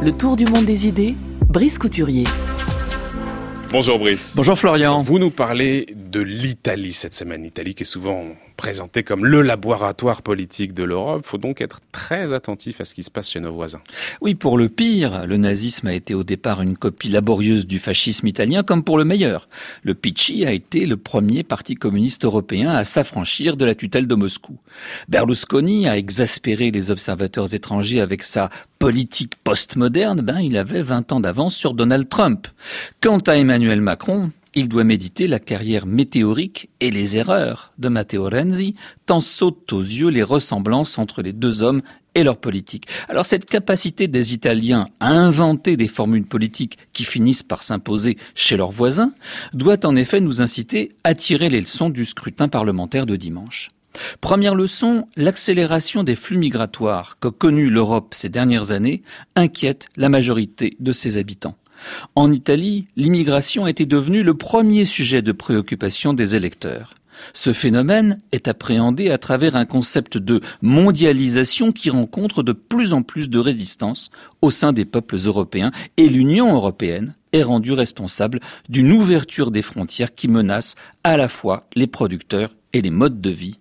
Le tour du monde des idées, Brice Couturier. Bonjour Brice. Bonjour Florian. Vous nous parlez de l'Italie cette semaine. L'Italie qui est souvent présenté comme le laboratoire politique de l'Europe. Faut donc être très attentif à ce qui se passe chez nos voisins. Oui, pour le pire, le nazisme a été au départ une copie laborieuse du fascisme italien, comme pour le meilleur. Le Pici a été le premier parti communiste européen à s'affranchir de la tutelle de Moscou. Berlusconi a exaspéré les observateurs étrangers avec sa politique postmoderne, ben, il avait 20 ans d'avance sur Donald Trump. Quant à Emmanuel Macron, il doit méditer la carrière météorique et les erreurs de Matteo Renzi, tant sautent aux yeux les ressemblances entre les deux hommes et leur politique. Alors cette capacité des Italiens à inventer des formules politiques qui finissent par s'imposer chez leurs voisins doit en effet nous inciter à tirer les leçons du scrutin parlementaire de dimanche. Première leçon, l'accélération des flux migratoires qu'a connue l'Europe ces dernières années inquiète la majorité de ses habitants. En Italie, l'immigration était devenue le premier sujet de préoccupation des électeurs. Ce phénomène est appréhendé à travers un concept de mondialisation qui rencontre de plus en plus de résistance au sein des peuples européens et l'Union européenne est rendue responsable d'une ouverture des frontières qui menace à la fois les producteurs et les modes de vie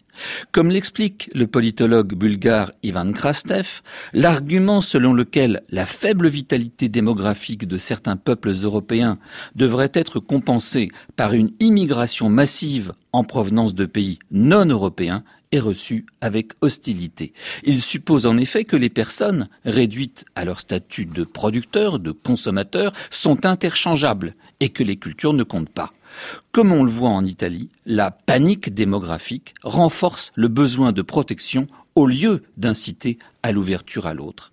comme l'explique le politologue bulgare Ivan Krastev, l'argument selon lequel la faible vitalité démographique de certains peuples européens devrait être compensée par une immigration massive en provenance de pays non européens est reçu avec hostilité. Il suppose en effet que les personnes, réduites à leur statut de producteurs, de consommateurs, sont interchangeables et que les cultures ne comptent pas. Comme on le voit en Italie, la panique démographique renforce le besoin de protection au lieu d'inciter à l'ouverture à l'autre.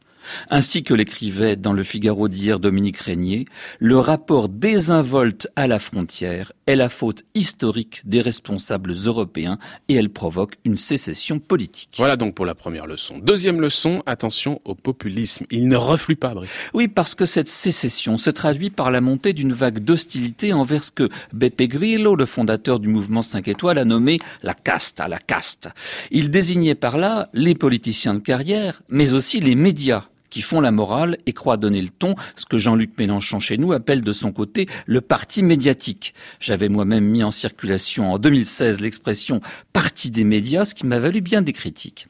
Ainsi que l'écrivait dans le Figaro d'hier Dominique Régnier, le rapport désinvolte à la frontière est la faute historique des responsables européens et elle provoque une sécession politique. Voilà donc pour la première leçon. Deuxième leçon, attention au populisme. Il ne reflue pas, Brice. Oui, parce que cette sécession se traduit par la montée d'une vague d'hostilité envers ce que Beppe Grillo, le fondateur du mouvement 5 étoiles, a nommé la casta, la caste. Il désignait par là les politiciens de carrière, mais aussi les médias qui font la morale et croient donner le ton, ce que Jean-Luc Mélenchon chez nous appelle de son côté le parti médiatique. J'avais moi-même mis en circulation en 2016 l'expression parti des médias, ce qui m'a valu bien des critiques.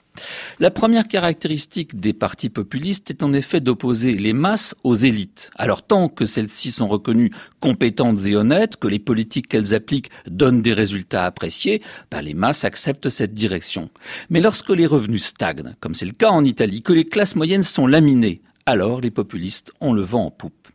La première caractéristique des partis populistes est en effet d'opposer les masses aux élites. Alors tant que celles-ci sont reconnues compétentes et honnêtes, que les politiques qu'elles appliquent donnent des résultats appréciés, ben les masses acceptent cette direction. Mais lorsque les revenus stagnent, comme c'est le cas en Italie, que les classes moyennes sont laminées, alors les populistes ont le vent en poupe.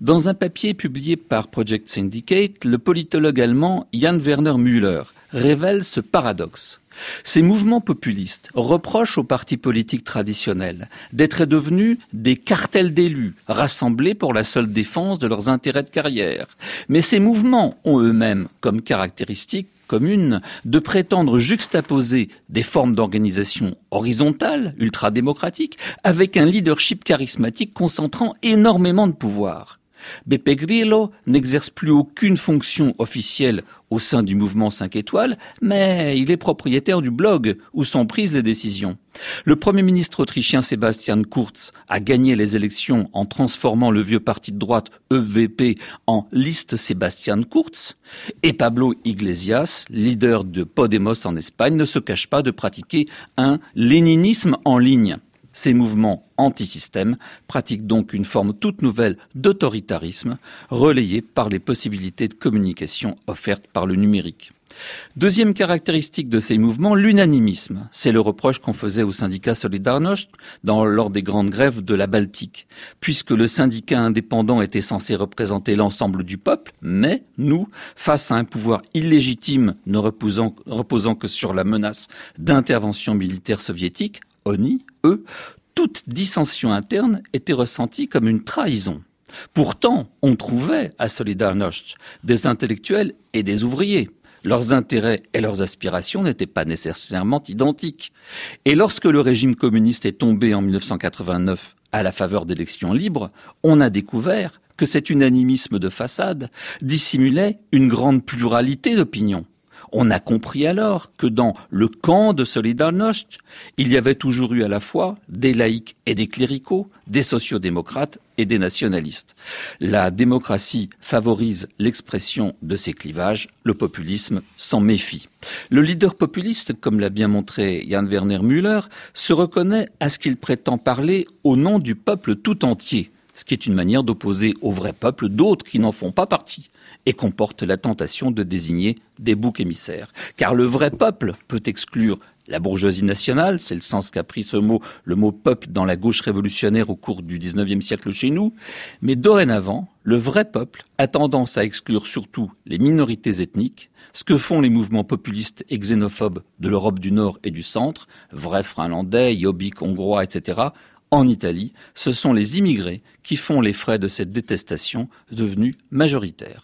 Dans un papier publié par Project Syndicate, le politologue allemand Jan Werner Müller révèle ce paradoxe. Ces mouvements populistes reprochent aux partis politiques traditionnels d'être devenus des cartels d'élus rassemblés pour la seule défense de leurs intérêts de carrière. Mais ces mouvements ont eux-mêmes comme caractéristique commune de prétendre juxtaposer des formes d'organisation horizontales, ultra-démocratiques, avec un leadership charismatique concentrant énormément de pouvoir. Beppe Grillo n'exerce plus aucune fonction officielle au sein du mouvement 5 étoiles, mais il est propriétaire du blog où sont prises les décisions. Le Premier ministre autrichien Sebastian Kurz a gagné les élections en transformant le vieux parti de droite EVP en liste Sebastian Kurz, et Pablo Iglesias, leader de Podemos en Espagne, ne se cache pas de pratiquer un léninisme en ligne. Ces mouvements anti-système pratiquent donc une forme toute nouvelle d'autoritarisme, relayée par les possibilités de communication offertes par le numérique. Deuxième caractéristique de ces mouvements, l'unanimisme. C'est le reproche qu'on faisait au syndicat Solidarność lors des grandes grèves de la Baltique. Puisque le syndicat indépendant était censé représenter l'ensemble du peuple, mais nous, face à un pouvoir illégitime ne reposant que sur la menace d'intervention militaire soviétique, Eux, toute dissension interne était ressentie comme une trahison. Pourtant, on trouvait à Solidarność des intellectuels et des ouvriers. Leurs intérêts et leurs aspirations n'étaient pas nécessairement identiques. Et lorsque le régime communiste est tombé en 1989 à la faveur d'élections libres, on a découvert que cet unanimisme de façade dissimulait une grande pluralité d'opinions. On a compris alors que dans le camp de Solidarność, il y avait toujours eu à la fois des laïcs et des cléricaux, des sociodémocrates et des nationalistes. La démocratie favorise l'expression de ces clivages, le populisme s'en méfie. Le leader populiste, comme l'a bien montré Jan Werner Müller, se reconnaît à ce qu'il prétend parler au nom du peuple tout entier, ce qui est une manière d'opposer au vrai peuple d'autres qui n'en font pas partie et comporte la tentation de désigner des boucs émissaires. Car le vrai peuple peut exclure la bourgeoisie nationale, c'est le sens qu'a pris ce mot, le mot peuple dans la gauche révolutionnaire au cours du XIXe siècle chez nous, mais dorénavant, le vrai peuple a tendance à exclure surtout les minorités ethniques, ce que font les mouvements populistes et xénophobes de l'Europe du Nord et du Centre, vrais finlandais, yobik hongrois, etc., en Italie, ce sont les immigrés qui font les frais de cette détestation devenue majoritaire.